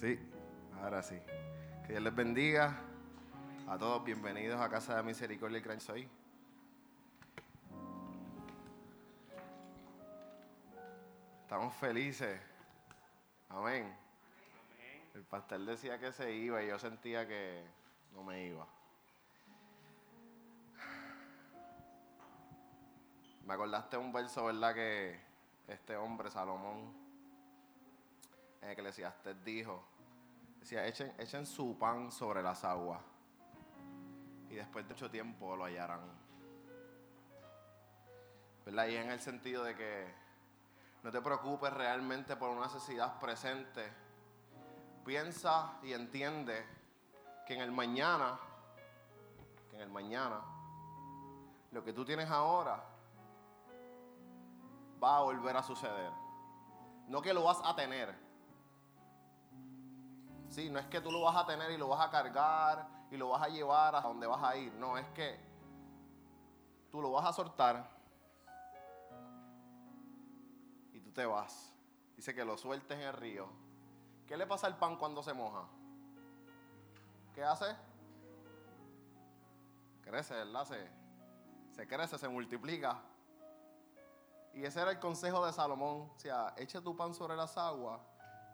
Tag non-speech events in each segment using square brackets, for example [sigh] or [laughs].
Sí, ahora sí. Que Dios les bendiga. A todos bienvenidos a Casa de Misericordia y Gran Soy. Estamos felices. Amén. El pastor decía que se iba y yo sentía que no me iba. Me acordaste un verso, ¿verdad? Que este hombre, Salomón, en Eclesiastes dijo, echen, echen su pan sobre las aguas y después de mucho tiempo lo hallarán. ¿Verdad? Y en el sentido de que no te preocupes realmente por una necesidad presente. Piensa y entiende que en el mañana, que en el mañana, lo que tú tienes ahora va a volver a suceder. No que lo vas a tener. Sí, no es que tú lo vas a tener y lo vas a cargar y lo vas a llevar a donde vas a ir. No, es que tú lo vas a soltar y tú te vas. Dice que lo sueltes en el río. ¿Qué le pasa al pan cuando se moja? ¿Qué hace? Crece, ¿verdad? Se, se crece, se multiplica. Y ese era el consejo de Salomón. O sea, echa tu pan sobre las aguas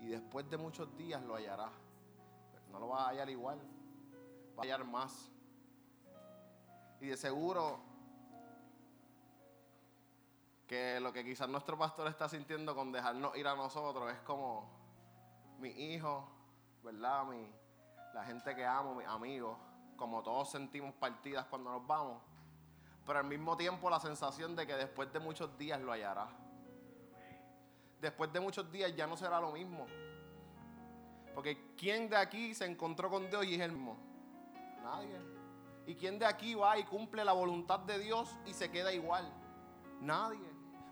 y después de muchos días lo hallarás. No lo vas a hallar igual, va a hallar más. Y de seguro que lo que quizás nuestro pastor está sintiendo con dejarnos ir a nosotros es como mi hijo, ¿verdad? Mi, la gente que amo, mis amigos, como todos sentimos partidas cuando nos vamos, pero al mismo tiempo la sensación de que después de muchos días lo hallará. Después de muchos días ya no será lo mismo. Porque ¿quién de aquí se encontró con Dios y es el mismo? Nadie. ¿Y quién de aquí va y cumple la voluntad de Dios y se queda igual? Nadie.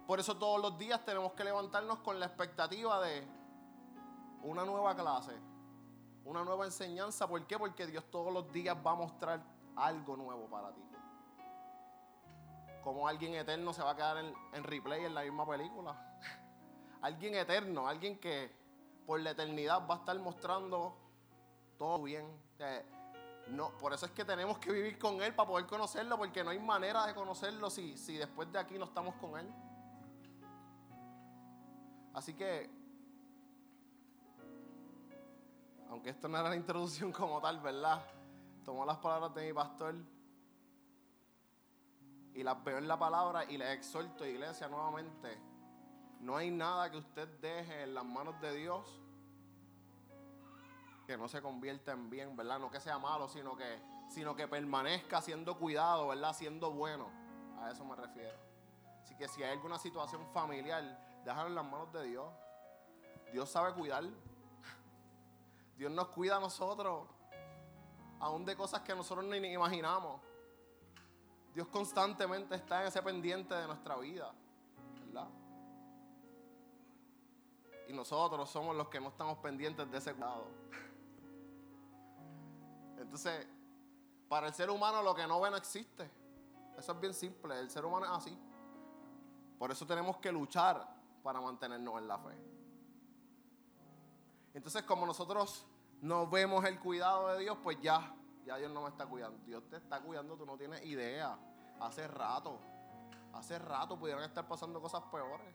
Por eso todos los días tenemos que levantarnos con la expectativa de una nueva clase, una nueva enseñanza. ¿Por qué? Porque Dios todos los días va a mostrar algo nuevo para ti. Como alguien eterno se va a quedar en, en replay en la misma película. [laughs] alguien eterno, alguien que por la eternidad va a estar mostrando todo bien. no, por eso es que tenemos que vivir con Él para poder conocerlo, porque no hay manera de conocerlo si, si después de aquí no estamos con Él. Así que, aunque esto no era la introducción como tal, ¿verdad? Tomó las palabras de mi pastor y las veo en la palabra y le exhorto, iglesia, nuevamente. No hay nada que usted deje en las manos de Dios que no se convierta en bien, ¿verdad? No que sea malo, sino que, sino que permanezca siendo cuidado, ¿verdad? Siendo bueno. A eso me refiero. Así que si hay alguna situación familiar, déjalo en las manos de Dios. Dios sabe cuidar. [laughs] Dios nos cuida a nosotros, aún de cosas que nosotros ni imaginamos. Dios constantemente está en ese pendiente de nuestra vida, Nosotros somos los que no estamos pendientes de ese cuidado. Entonces, para el ser humano lo que no ve no existe. Eso es bien simple, el ser humano es así. Por eso tenemos que luchar para mantenernos en la fe. Entonces, como nosotros no vemos el cuidado de Dios, pues ya, ya Dios no me está cuidando. Dios te está cuidando, tú no tienes idea. Hace rato, hace rato pudieran estar pasando cosas peores.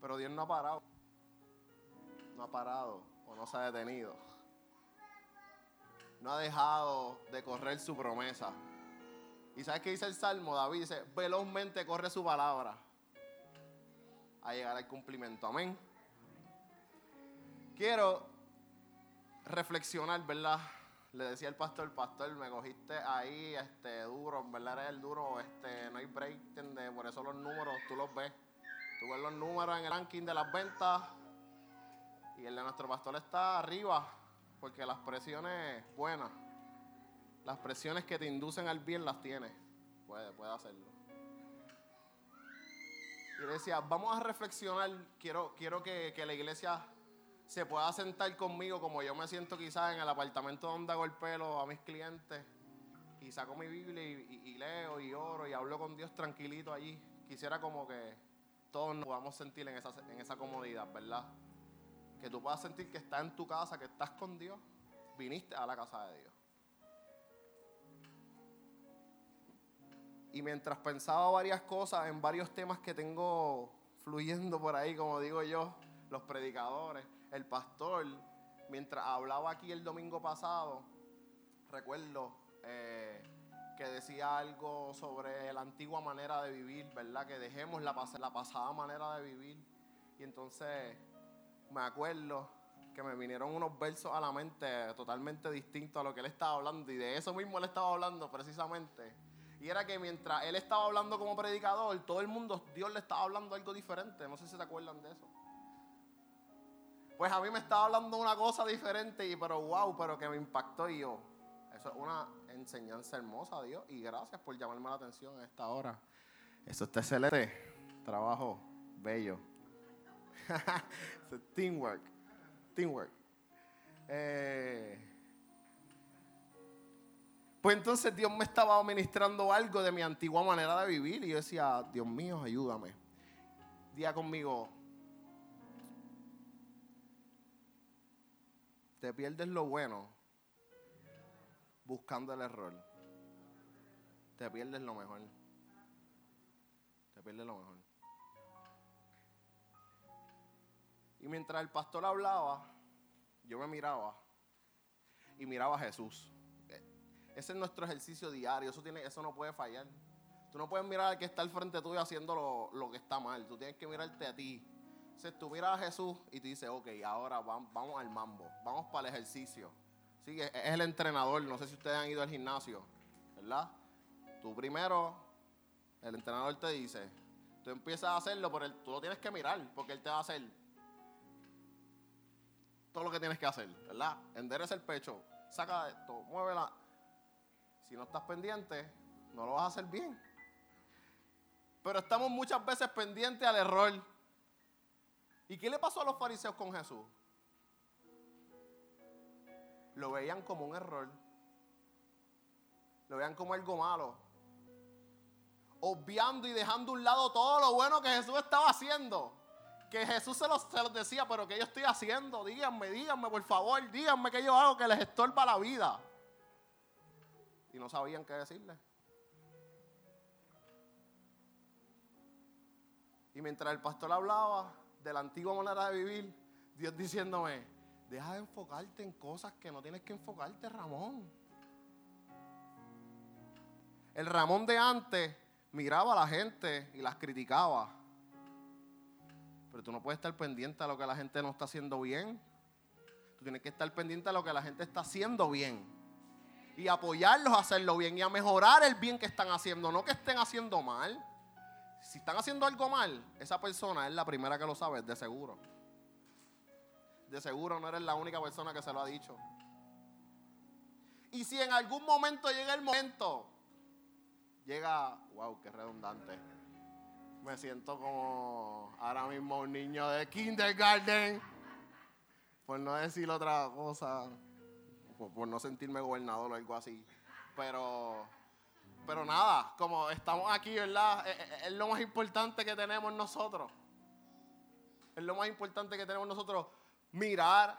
Pero Dios no ha parado. No ha parado o no se ha detenido. No ha dejado de correr su promesa. ¿Y sabes qué dice el Salmo? David dice, velozmente corre su palabra a llegar al cumplimiento. Amén. Quiero reflexionar, ¿verdad? Le decía el pastor, pastor, me cogiste ahí este, duro, ¿verdad? Eres el duro, este, no hay break, ¿entiendes? Por eso los números, tú los ves. Tú ves los números en el ranking de las ventas y el de nuestro pastor está arriba, porque las presiones buenas, las presiones que te inducen al bien las tienes. Puede, puede hacerlo. Y decía, vamos a reflexionar, quiero, quiero que, la iglesia se pueda sentar conmigo como yo me siento quizás en el apartamento donde hago el pelo a mis clientes y saco mi Biblia y, leo y oro y hablo con Dios tranquilito allí. Quisiera como que todos nos podamos sentir en esa, en esa comodidad, ¿verdad? que tú puedas sentir que estás en tu casa, que estás con Dios, viniste a la casa de Dios. Y mientras pensaba varias cosas en varios temas que tengo fluyendo por ahí, como digo yo, los predicadores, el pastor, mientras hablaba aquí el domingo pasado, recuerdo eh, que decía algo sobre la antigua manera de vivir, ¿verdad? Que dejemos la, pasada manera de vivir. Y entonces me acuerdo que me vinieron unos versos a la mente totalmente distintos a lo que él estaba hablando. Y de eso mismo él estaba hablando precisamente. Y era que mientras él estaba hablando como predicador, todo el mundo, Dios le estaba hablando algo diferente. No sé si se acuerdan de eso. Pues a mí me estaba hablando una cosa diferente, y pero wow, pero que me impactó y yo. Eso es una enseñanza hermosa, Dios. Y gracias por llamarme la atención a esta hora. Eso está excelente. Trabajo bello. [laughs] teamwork. Teamwork. Eh, pues entonces Dios me estaba ministrando algo de mi antigua manera de vivir. Y yo decía, Dios mío, ayúdame. Día conmigo. Te pierdes lo bueno buscando el error. Te pierdes lo mejor. Te pierdes lo mejor. Y mientras el pastor hablaba, yo me miraba y miraba a Jesús. Ese es nuestro ejercicio diario, eso, tiene, eso no puede fallar. Tú no puedes mirar al que está al frente tuyo haciendo lo, lo que está mal, tú tienes que mirarte a ti. Entonces tú miras a Jesús y te dices, ok, ahora vamos al mambo, vamos para el ejercicio. Es el entrenador, no sé si ustedes han ido al gimnasio, ¿verdad? Tú primero, el entrenador te dice, tú empiezas a hacerlo, pero tú lo tienes que mirar, porque él te va a hacer todo lo que tienes que hacer, ¿verdad? Endereza el pecho, saca esto, muévela. Si no estás pendiente, no lo vas a hacer bien. Pero estamos muchas veces pendientes al error. ¿Y qué le pasó a los fariseos con Jesús? Lo veían como un error. Lo veían como algo malo. Obviando y dejando a un lado todo lo bueno que Jesús estaba haciendo que Jesús se los, decía, pero ¿qué yo estoy haciendo? Díganme, díganme, por favor, díganme qué yo hago que les estorba la vida. Y no sabían qué decirle. Y mientras el pastor hablaba de la antigua manera de vivir, Dios diciéndome, deja de enfocarte en cosas que no tienes que enfocarte, Ramón. El Ramón de antes miraba a la gente y las criticaba. Pero tú no puedes estar pendiente a lo que la gente no está haciendo bien. Tú tienes que estar pendiente a lo que la gente está haciendo bien. Y apoyarlos a hacerlo bien y a mejorar el bien que están haciendo, no que estén haciendo mal. Si están haciendo algo mal, esa persona es la primera que lo sabe, de seguro. De seguro no eres la única persona que se lo ha dicho. Y si en algún momento llega el momento, llega, wow, qué redundante me siento como ahora mismo un niño de kindergarten, por no decir otra cosa, por, no sentirme gobernador o algo así. Pero, pero nada, como estamos aquí, ¿verdad? Es, es, lo más importante que tenemos nosotros. Es lo más importante que tenemos nosotros, mirar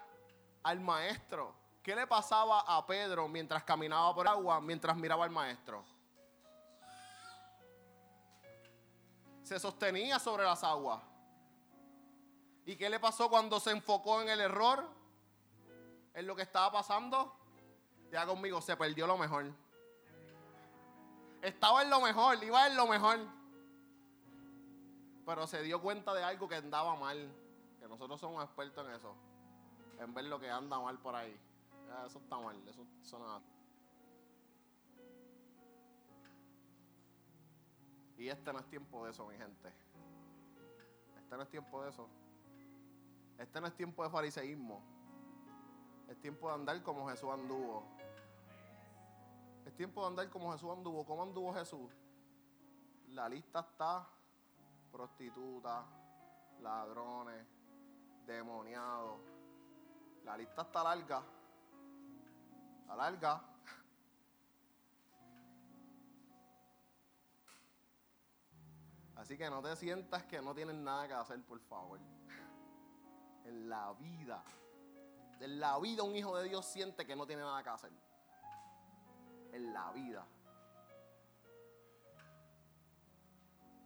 al maestro. ¿Qué le pasaba a Pedro mientras caminaba por agua, mientras miraba al maestro? se sostenía sobre las aguas. ¿Y qué le pasó cuando se enfocó en el error? En lo que estaba pasando. Ya conmigo, se perdió lo mejor. Estaba en lo mejor, iba en lo mejor. Pero se dio cuenta de algo que andaba mal. Nosotros somos expertos en eso. En ver lo que anda mal por ahí. Eso está mal, eso, nada. Y este no es tiempo de eso, mi gente. Este no es tiempo de eso. Este no es tiempo de fariseísmo. Es tiempo de andar como Jesús anduvo. Es tiempo de andar como Jesús anduvo. ¿Cómo anduvo Jesús? La lista está prostituta, ladrones, demoniados. La lista está larga. Está larga. Así que no te sientas que no tienes nada que hacer, por favor. En la vida. En la vida un hijo de Dios siente que no tiene nada que hacer. En la vida.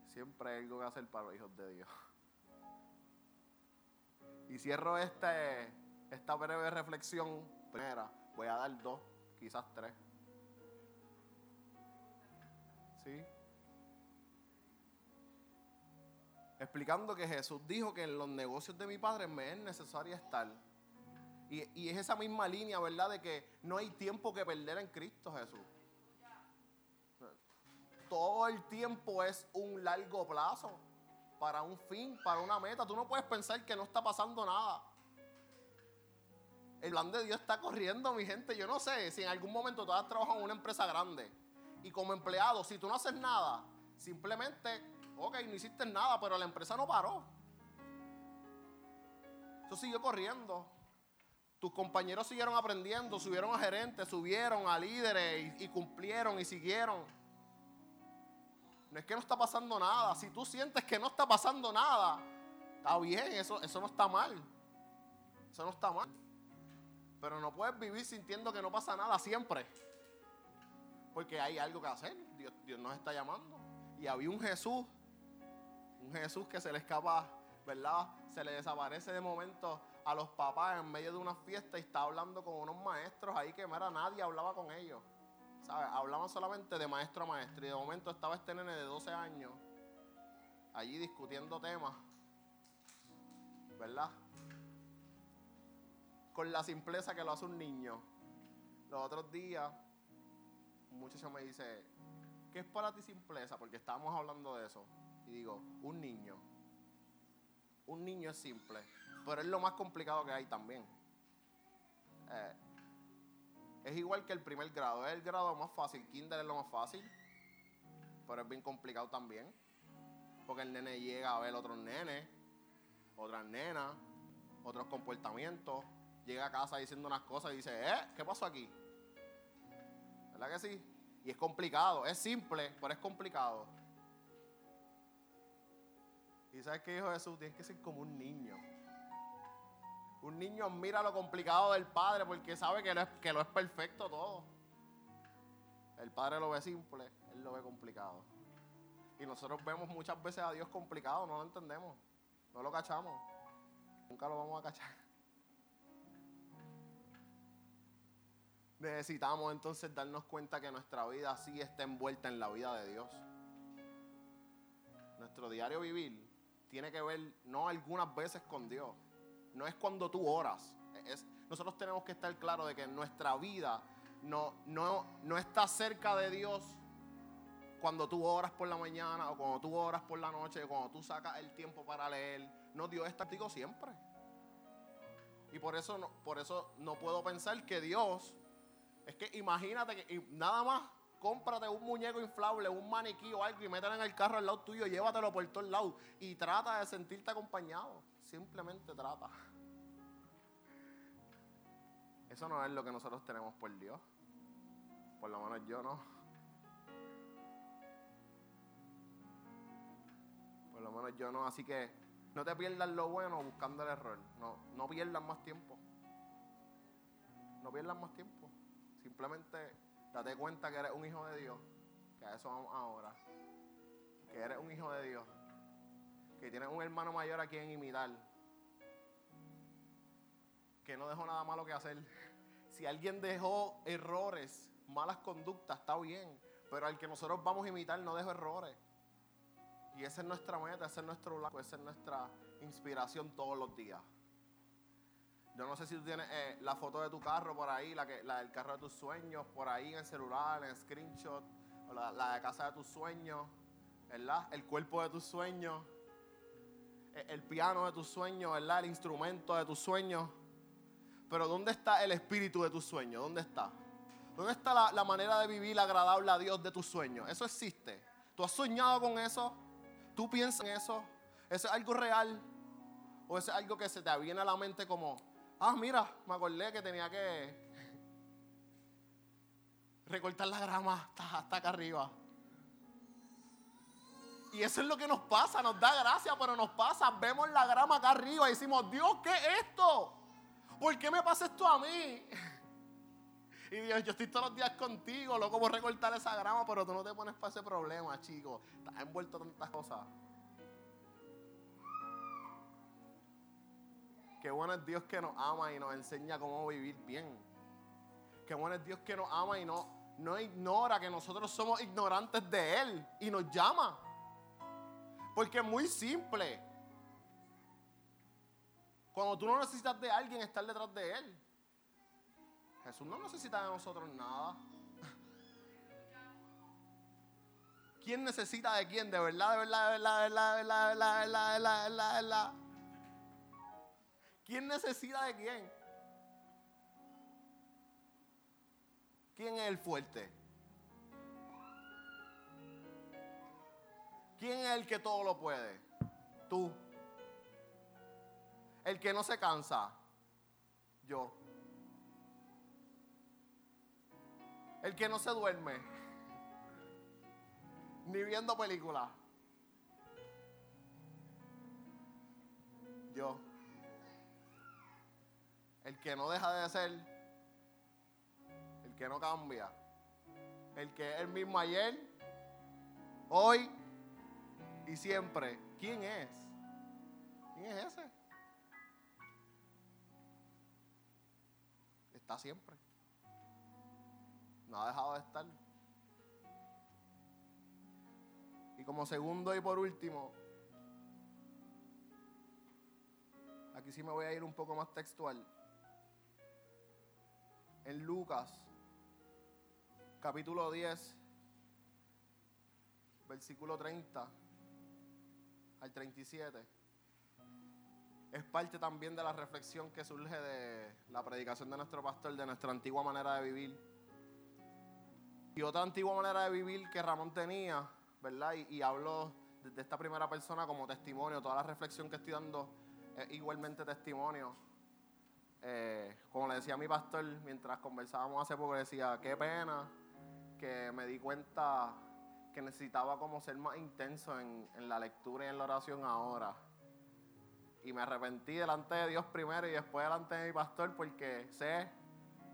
Siempre hay algo que hacer para los hijos de Dios. Y cierro este, esta breve reflexión. Primera, voy a dar dos, quizás tres. ¿Sí? Explicando que Jesús dijo que en los negocios de mi Padre me es necesario estar. Y, y es esa misma línea, ¿verdad? De que no hay tiempo que perder en Cristo Jesús todo el tiempo es un largo plazo para un fin, para una meta. Tú no puedes pensar que no está pasando nada. El plan de Dios está corriendo, mi gente. Yo no sé si en algún momento tú has trabajado en una empresa grande y como empleado, si tú no haces nada, simplemente, ok, no hiciste nada, pero la empresa no paró. Eso siguió corriendo. Tus compañeros siguieron aprendiendo, subieron a gerentes, subieron a líderes y, y cumplieron y siguieron. No es que no está pasando nada. Si tú sientes que no está pasando nada, está bien, eso, eso no está mal. Eso no está mal. Pero no puedes vivir sintiendo que no pasa nada siempre. Porque hay algo que hacer. Dios, Dios nos está llamando. Y había un Jesús, un Jesús que se le escapa, ¿verdad? Se le desaparece de momento a los papás en medio de una fiesta y está hablando con unos maestros ahí que era nadie hablaba con ellos. Hablaban solamente de maestro a maestro y de momento estaba este nene de 12 años allí discutiendo temas, ¿verdad? Con la simpleza que lo hace un niño. Los otros días, un muchacho me dice, ¿qué es para ti simpleza? Porque estábamos hablando de eso. Y digo, un niño. Un niño es simple, pero es lo más complicado que hay también. Eh, es igual que el primer grado. Es el grado más fácil. Kinder es lo más fácil. Pero es bien complicado también. Porque el nene llega a ver otros nenes, otras nenas, otros comportamientos. Llega a casa diciendo unas cosas y dice, ¿eh? ¿Qué pasó aquí? ¿Verdad que sí? Y es complicado. Es simple, pero es complicado. ¿Y sabes qué dijo Jesús? Tienes que ser como un niño. Un niño mira lo complicado del padre porque sabe que, que lo es perfecto todo. El padre lo ve simple, él lo ve complicado. Y nosotros vemos muchas veces a Dios complicado, no lo entendemos, no lo cachamos. Nunca lo vamos a cachar. Necesitamos entonces darnos cuenta que nuestra vida sí está envuelta en la vida de Dios. Nuestro diario vivir tiene que ver no algunas veces con Dios, no es cuando tú oras. Nosotros tenemos que estar claros de que nuestra vida no, no, no está cerca de Dios cuando tú oras por la mañana o cuando tú oras por la noche, o cuando tú sacas el tiempo para leer. No, Dios está contigo siempre. Y por eso no, por eso no puedo pensar que Dios, es que imagínate que nada más cómprate un muñeco inflable, un maniquí o algo y mételo en el carro al lado tuyo, llévatelo por todos lados y trata de sentirte acompañado. Simplemente trata. Eso no es lo que nosotros tenemos por Dios. Por lo menos yo no. Por lo menos yo no. Así que no te pierdas lo bueno buscando el error. No, no pierdas más tiempo. No pierdas más tiempo. Simplemente date cuenta que eres un hijo de Dios. Que a eso vamos ahora. Que eres un hijo de Dios que tienes un hermano mayor a quien imitar, que no dejó nada malo que hacer. [laughs] Si alguien dejó errores, malas conductas, está bien, pero al que nosotros vamos a imitar no dejó errores. Y esa es nuestra meta, ese es nuestro blanco, esa es nuestra inspiración todos los días. Yo no sé si tú tienes eh, la foto de tu carro por ahí, la, que, la del carro de tus sueños, por ahí en el celular, en screenshot, la, la de casa de tus sueños, ¿verdad? El cuerpo de tus sueños. El piano de tus sueños, ¿verdad? El instrumento de tus sueños. Pero ¿dónde está el espíritu de tus sueños? ¿Dónde está? ¿Dónde está la, la, manera de vivir agradable a Dios de tus sueños? Eso existe. ¿Tú has soñado con eso? ¿Tú piensas en eso? ¿Eso es algo real? ¿O es algo que se te viene a la mente como, ah, mira, me acordé que tenía que recortar la grama hasta, hasta acá arriba? Y eso es lo que nos pasa, nos da gracia, pero nos pasa. Vemos la grama acá arriba y decimos, Dios, ¿qué es esto? ¿Por qué me pasa esto a mí? [laughs] Y Dios, yo estoy todos los días contigo, loco por recortar esa grama, pero tú no te pones para ese problema, chico. Estás envuelto en tantas cosas. Qué bueno es Dios que nos ama y nos enseña cómo vivir bien. Qué bueno es Dios que nos ama y no, no ignora que nosotros somos ignorantes de Él y nos llama. Porque es muy simple. Cuando tú no necesitas de alguien, estar detrás de Él. Jesús no necesita de nosotros nada. [laughs] ¿Quién necesita de quién? De verdad, de verdad, de verdad, de verdad, de verdad, de verdad, de verdad, de verdad, de verdad. ¿Quién necesita de quién? ¿Quién es el fuerte? ¿Quién es el que todo lo puede? Tú. El que no se cansa. Yo. El que no se duerme. Ni viendo películas. Yo. El que no deja de ser. El que no cambia. El que es el mismo ayer, hoy y siempre. ¿Quién es? ¿Quién es ese? Está siempre. No ha dejado de estar. Y como segundo y por último, aquí sí me voy a ir un poco más textual. En Lucas, capítulo 10, versículo 30 al 37, es parte también de la reflexión que surge de la predicación de nuestro pastor, de nuestra antigua manera de vivir y otra antigua manera de vivir que Ramón tenía, ¿verdad? Y, hablo de, esta primera persona como testimonio. Toda la reflexión que estoy dando es igualmente testimonio. Eh, como le decía a mi pastor mientras conversábamos hace poco, decía, qué pena que me di cuenta que necesitaba como ser más intenso en, en la lectura y en la oración ahora. Y me arrepentí delante de Dios primero y después delante de mi pastor porque sé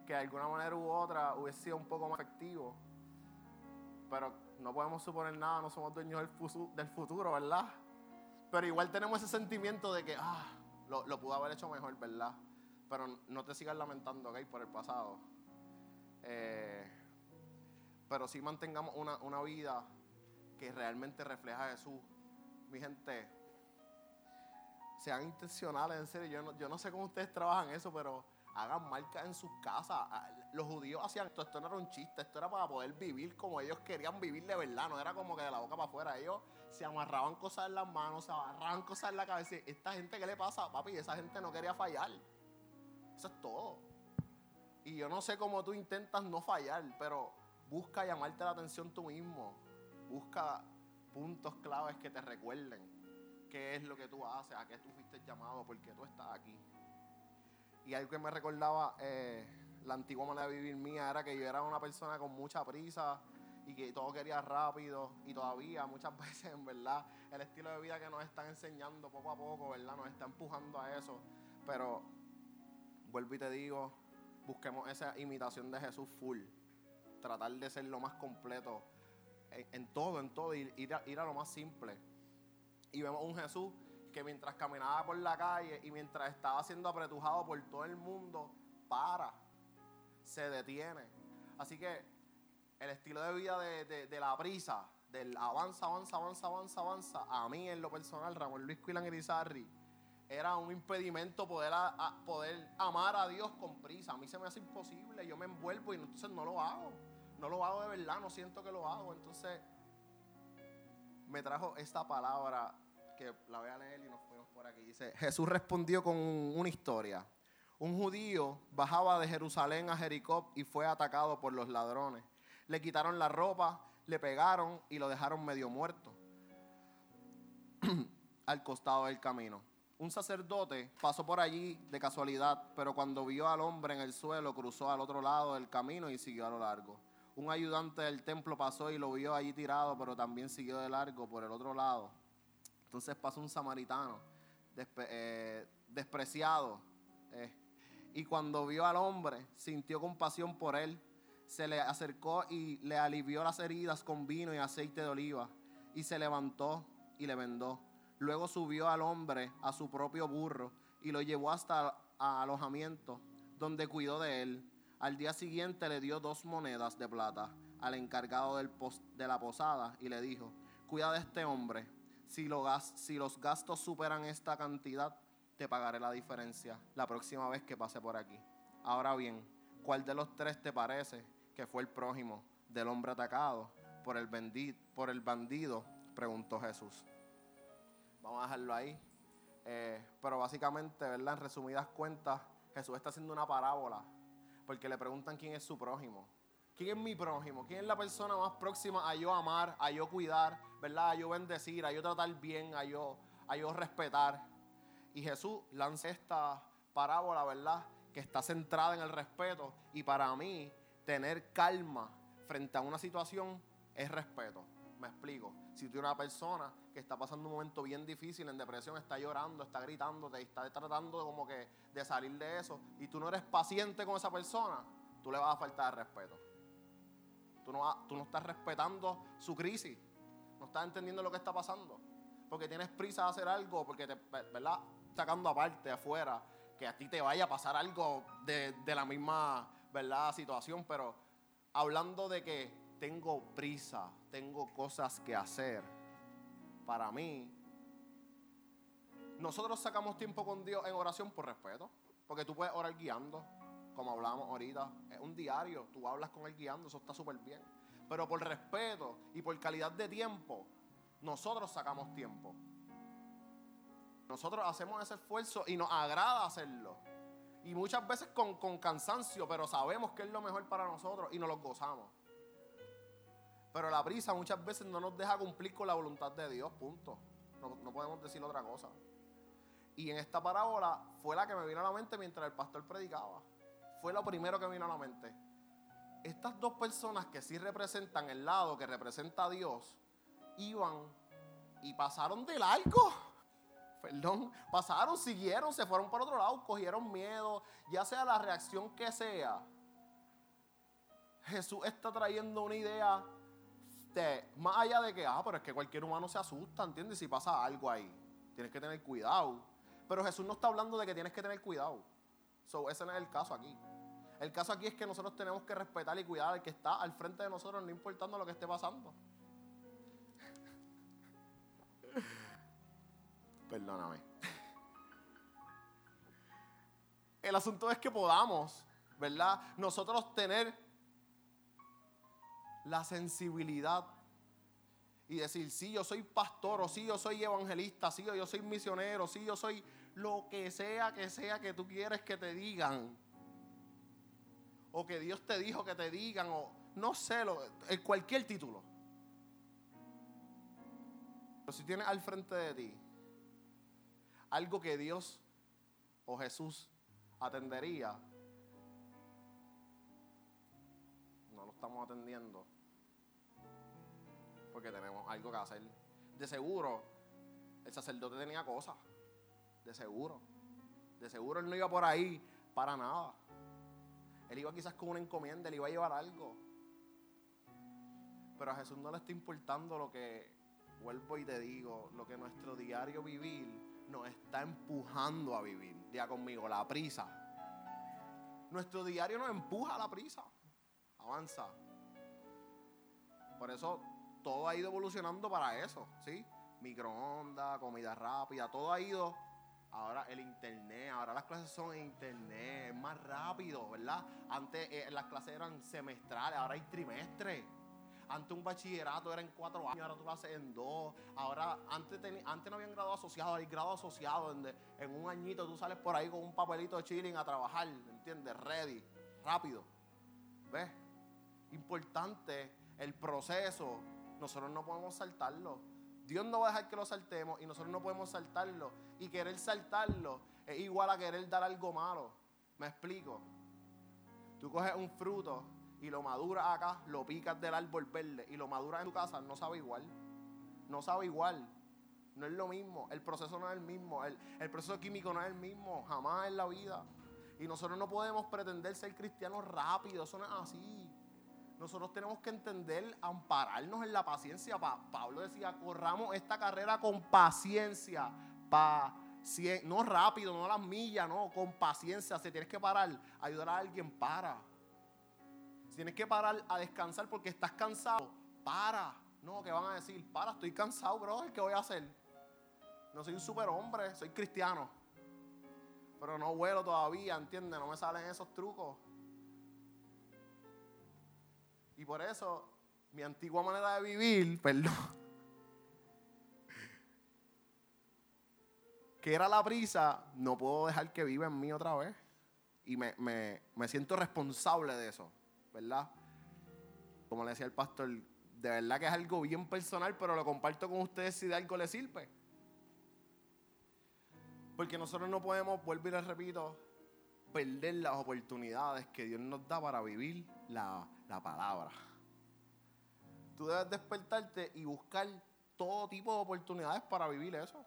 que de alguna manera u otra hubiese sido un poco más efectivo pero no podemos suponer nada, no somos dueños del, futuro, ¿verdad? Pero igual tenemos ese sentimiento de que, ah, lo, lo pudo haber hecho mejor, ¿verdad? Pero no te sigas lamentando, ¿ok? Por el pasado. Eh, pero sí mantengamos una, una vida que realmente refleja a Jesús. Mi gente, sean intencionales, en serio. Yo no, yo no sé cómo ustedes trabajan eso, pero hagan marcas en sus casas. Ah, los judíos hacían esto, esto no era un chiste, esto era para poder vivir como ellos querían vivir de verdad, no era como que de la boca para afuera. Ellos se amarraban cosas en las manos, se amarraban cosas en la cabeza. Esta gente, ¿qué le pasa? Papi, esa gente no quería fallar. Eso es todo. Y yo no sé cómo tú intentas no fallar, pero busca llamarte la atención tú mismo. Busca puntos claves que te recuerden qué es lo que tú haces, a qué tú fuiste llamado, por qué tú estás aquí. Y algo que me recordaba eh, la antigua manera de vivir mía era que yo era una persona con mucha prisa y que todo quería rápido. Y todavía muchas [laughs] veces, en verdad, el estilo de vida que nos están enseñando poco a poco, ¿verdad? Nos está empujando a eso. Pero vuelvo y te digo, busquemos esa imitación de Jesús full. Tratar de ser lo más completo en, todo, en todo, ir, ir, a, ir a lo más simple. Y vemos un Jesús que mientras caminaba por la calle y mientras estaba siendo apretujado por todo el mundo, para, se detiene. Así que el estilo de vida de, la prisa, del avanza, avanza, avanza, avanza, avanza, a mí en lo personal, Ramón Luis Quilan Irizarri, era un impedimento poder, poder amar a Dios con prisa. A mí se me hace imposible, yo me envuelvo y entonces no lo hago. No lo hago de verdad, no siento que lo hago. Entonces me trajo esta palabra que la voy a leer y nos fuimos por aquí. Dice, Jesús respondió con una historia. Un judío bajaba de Jerusalén a Jericó y fue atacado por los ladrones. Le quitaron la ropa, le pegaron y lo dejaron medio muerto [clears throat] al costado del camino. Un sacerdote pasó por allí de casualidad, pero cuando vio al hombre en el suelo, cruzó al otro lado del camino y siguió a lo largo. Un ayudante del templo pasó y lo vio allí tirado, pero también siguió de largo por el otro lado. Entonces pasó un samaritano eh, despreciado. Eh, y cuando vio al hombre, sintió compasión por él. Se le acercó y le alivió las heridas con vino y aceite de oliva. Y se levantó y le vendó. Luego subió al hombre a su propio burro y lo llevó hasta el alojamiento, donde cuidó de él. Al día siguiente le dio dos monedas de plata al encargado de la posada y le dijo, cuida de este hombre, si, si los gastos superan esta cantidad, te pagaré la diferencia la próxima vez que pase por aquí. Ahora bien, ¿cuál de los tres te parece que fue el prójimo del hombre atacado por el, por el bandido? Preguntó Jesús. Vamos a dejarlo ahí. Eh, pero básicamente, ¿verdad? En resumidas cuentas, Jesús está haciendo una parábola porque le preguntan quién es su prójimo. ¿Quién es mi prójimo? ¿Quién es la persona más próxima a yo amar, a yo cuidar, ¿verdad? A yo bendecir, a yo tratar bien, a yo, a yo respetar. Y Jesús lanza esta parábola, ¿verdad? Que está centrada en el respeto. Y para mí, tener calma frente a una situación es respeto. Me explico. Si tú eres una persona que está pasando un momento bien difícil, en depresión, está llorando, está gritando, te está tratando de como que de salir de eso, y tú no eres paciente con esa persona, tú le vas a faltar de respeto. Tú no, tú no estás respetando su crisis, no estás entendiendo lo que está pasando, porque tienes prisa de hacer algo, porque te, ¿verdad? Sacando aparte, afuera, que a ti te vaya a pasar algo de, de la misma, ¿verdad? Situación, pero hablando de que tengo prisa, tengo cosas que hacer. Para mí, nosotros sacamos tiempo con Dios en oración por respeto, porque tú puedes orar guiando, como hablamos ahorita, es un diario, tú hablas con Él guiando, eso está súper bien. Pero por respeto y por calidad de tiempo, nosotros sacamos tiempo. Nosotros hacemos ese esfuerzo y nos agrada hacerlo. Y muchas veces con, con cansancio, pero sabemos que es lo mejor para nosotros y nos lo gozamos. Pero la prisa muchas veces no nos deja cumplir con la voluntad de Dios, punto. No, podemos decir otra cosa. Y en esta parábola fue la que me vino a la mente mientras el pastor predicaba. Fue lo primero que me vino a la mente. Estas dos personas que sí representan el lado que representa a Dios, iban y pasaron de largo. [laughs] Perdón, pasaron, siguieron, se fueron por otro lado, cogieron miedo, ya sea la reacción que sea. Jesús está trayendo una idea más allá de que, ah, pero es que cualquier humano se asusta, ¿entiendes? Si pasa algo ahí, tienes que tener cuidado. Pero Jesús no está hablando de que tienes que tener cuidado. Ese no es el caso aquí. El caso aquí es que nosotros tenemos que respetar y cuidar al que está al frente de nosotros, no importando lo que esté pasando. [laughs] Perdóname. El asunto es que podamos, ¿verdad? Nosotros tener la sensibilidad y decir, sí, yo soy pastor, o sí, yo soy evangelista, sí, yo soy misionero, sí, yo soy lo que sea que sea que tú quieres que te digan. O que Dios te dijo que te digan, o no sé, lo, cualquier título. Pero si tienes al frente de ti algo que Dios o Jesús atendería, no lo estamos atendiendo porque tenemos algo que hacer. De seguro, el sacerdote tenía cosas. De seguro. De seguro él no iba por ahí para nada. Él iba quizás con una encomienda, él iba a llevar algo. Pero a Jesús no le está importando lo que, vuelvo y te digo, lo que nuestro diario vivir nos está empujando a vivir. Diga conmigo, la prisa. Nuestro diario nos empuja a la prisa. Avanza. Por eso todo ha ido evolucionando para eso, ¿sí? Microondas, comida rápida, todo ha ido. Ahora el internet, ahora las clases son en internet, es más rápido, ¿verdad? Antes eh, las clases eran semestrales, ahora hay trimestres. Antes un bachillerato era en cuatro años, ahora tú lo haces en dos. Ahora, antes, antes no habían grado asociado, hay grado asociado, donde en un añito tú sales por ahí con un papelito de chilling a trabajar, ¿entiendes? Ready, rápido. ¿Ves? Importante el proceso nosotros no podemos saltarlo. Dios no va a dejar que lo saltemos y nosotros no podemos saltarlo. Y querer saltarlo es igual a querer dar algo malo. ¿Me explico? Tú coges un fruto y lo maduras acá, lo picas del árbol verde y lo maduras en tu casa, no sabe igual. No sabe igual. No es lo mismo. El proceso no es el mismo. El, el proceso químico no es el mismo. Jamás en la vida. Y nosotros no podemos pretender ser cristianos rápido. Eso no es así. Nosotros tenemos que entender, ampararnos en la paciencia. Pablo decía, corramos esta carrera con paciencia. no rápido, no las millas, no, con paciencia. Si tienes que parar, ayudar a alguien, para. Si tienes que parar a descansar porque estás cansado, para. No, ¿qué van a decir? Para, estoy cansado, brother, ¿qué voy a hacer? No soy un superhombre, soy cristiano. Pero no vuelo todavía, ¿entiendes? No me salen esos trucos. Y por eso, mi antigua manera de vivir, [laughs] perdón, que era la prisa, no puedo dejar que viva en mí otra vez. Y me, me siento responsable de eso, ¿verdad? Como le decía el pastor, de verdad que es algo bien personal, pero lo comparto con ustedes si de algo les sirve. Porque nosotros no podemos, vuelvo y les repito, perder las oportunidades que Dios nos da para vivir la, la palabra. Tú debes despertarte y buscar todo tipo de oportunidades para vivir eso.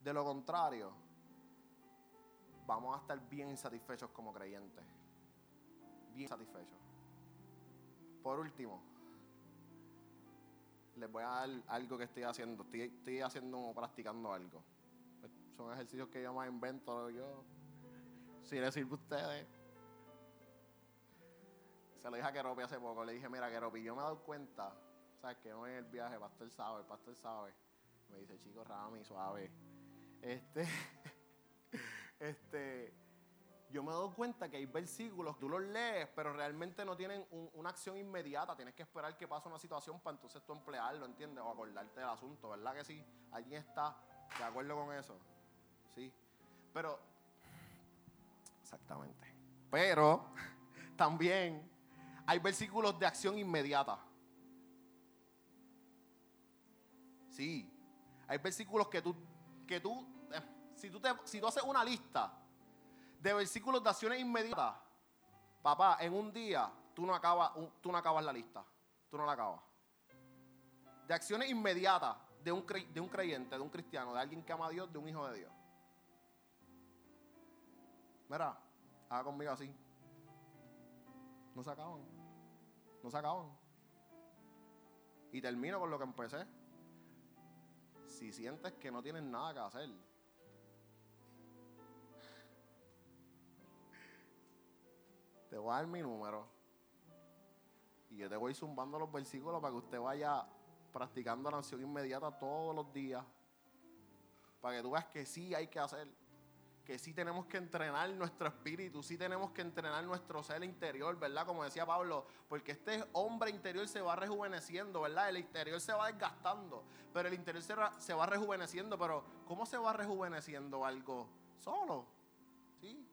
De lo contrario, vamos a estar bien insatisfechos como creyentes. Bien satisfechos. Por último, les voy a dar algo que estoy haciendo. Estoy, haciendo, practicando algo. Son ejercicios que yo más invento yo. Si les sirve a ustedes. Se lo dije a Keropi hace poco. Le dije, mira, Keropi, yo me he dado cuenta, ¿sabes? Que no en el viaje, pastor sabe, el pastor sabe. Me dice, chico, Rami, suave. Este, [laughs] este, yo me doy cuenta que hay versículos, tú los lees, pero realmente no tienen una acción inmediata. Tienes que esperar que pase una situación para entonces tú emplearlo, ¿entiendes? O acordarte del asunto, ¿verdad que sí? ¿Alguien está de acuerdo con eso? Sí. Pero, exactamente. Pero [laughs] también hay versículos de acción inmediata. Sí. Hay versículos que tú, que tú, eh, si tú, si tú haces una lista de versículos de acciones inmediatas, papá, en un día tú no acabas, tú no acabas la lista. Tú no la acabas. De acciones inmediatas de un, de un creyente, de un cristiano, de alguien que ama a Dios, de un hijo de Dios. Mira, haga conmigo así. No se acaban. No se acaban. Y termino con lo que empecé. Si sientes que no tienes nada que hacer, te voy a dar mi número. Y yo te voy zumbando los versículos para que usted vaya practicando la acción inmediata todos los días. Para que tú veas que sí hay que hacer. Que sí tenemos que entrenar nuestro espíritu, sí tenemos que entrenar nuestro ser interior, ¿verdad? Como decía Pablo, porque este hombre interior se va rejuveneciendo, ¿verdad? El interior se va desgastando, pero el interior se, va rejuveneciendo. Pero ¿cómo se va rejuveneciendo algo? Solo, [laughs] ¿sí?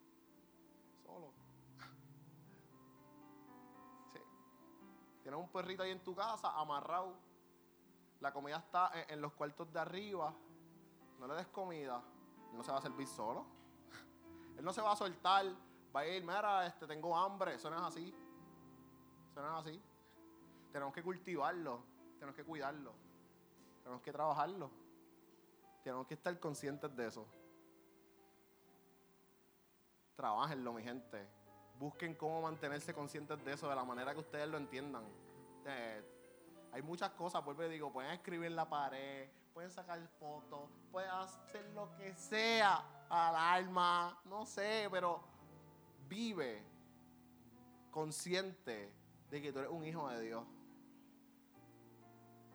Tienes un perrito ahí en tu casa, amarrado. La comida está en, los cuartos de arriba. No le des comida. no se va a servir solo. Él no se va a soltar. Va a ir, mira, este, tengo hambre. Eso no es así. Eso así. Tenemos que cultivarlo. Tenemos que cuidarlo. Tenemos que trabajarlo. Tenemos que estar conscientes de eso. Trabajenlo, mi gente busquen cómo mantenerse conscientes de eso de la manera que ustedes lo entiendan. Eh, hay muchas cosas, vuelvo y digo, pueden escribir en la pared, pueden sacar fotos, pueden hacer lo que sea al alma, no sé, pero vive consciente de que tú eres un hijo de Dios.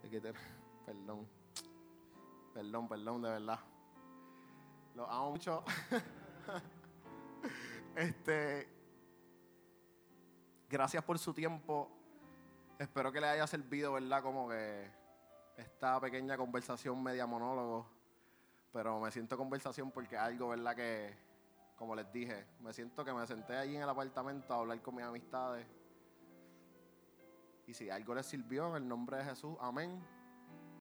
De que te, [laughs] perdón, perdón, perdón, de verdad. Lo amo mucho. [laughs] este, Gracias por su tiempo. Espero que les haya servido, ¿verdad? Como que esta pequeña conversación media monólogo. Pero me siento conversación porque algo, ¿verdad? Que, como les dije, me siento que me senté allí en el apartamento a hablar con mis amistades. Y si algo les sirvió, en el nombre de Jesús, amén.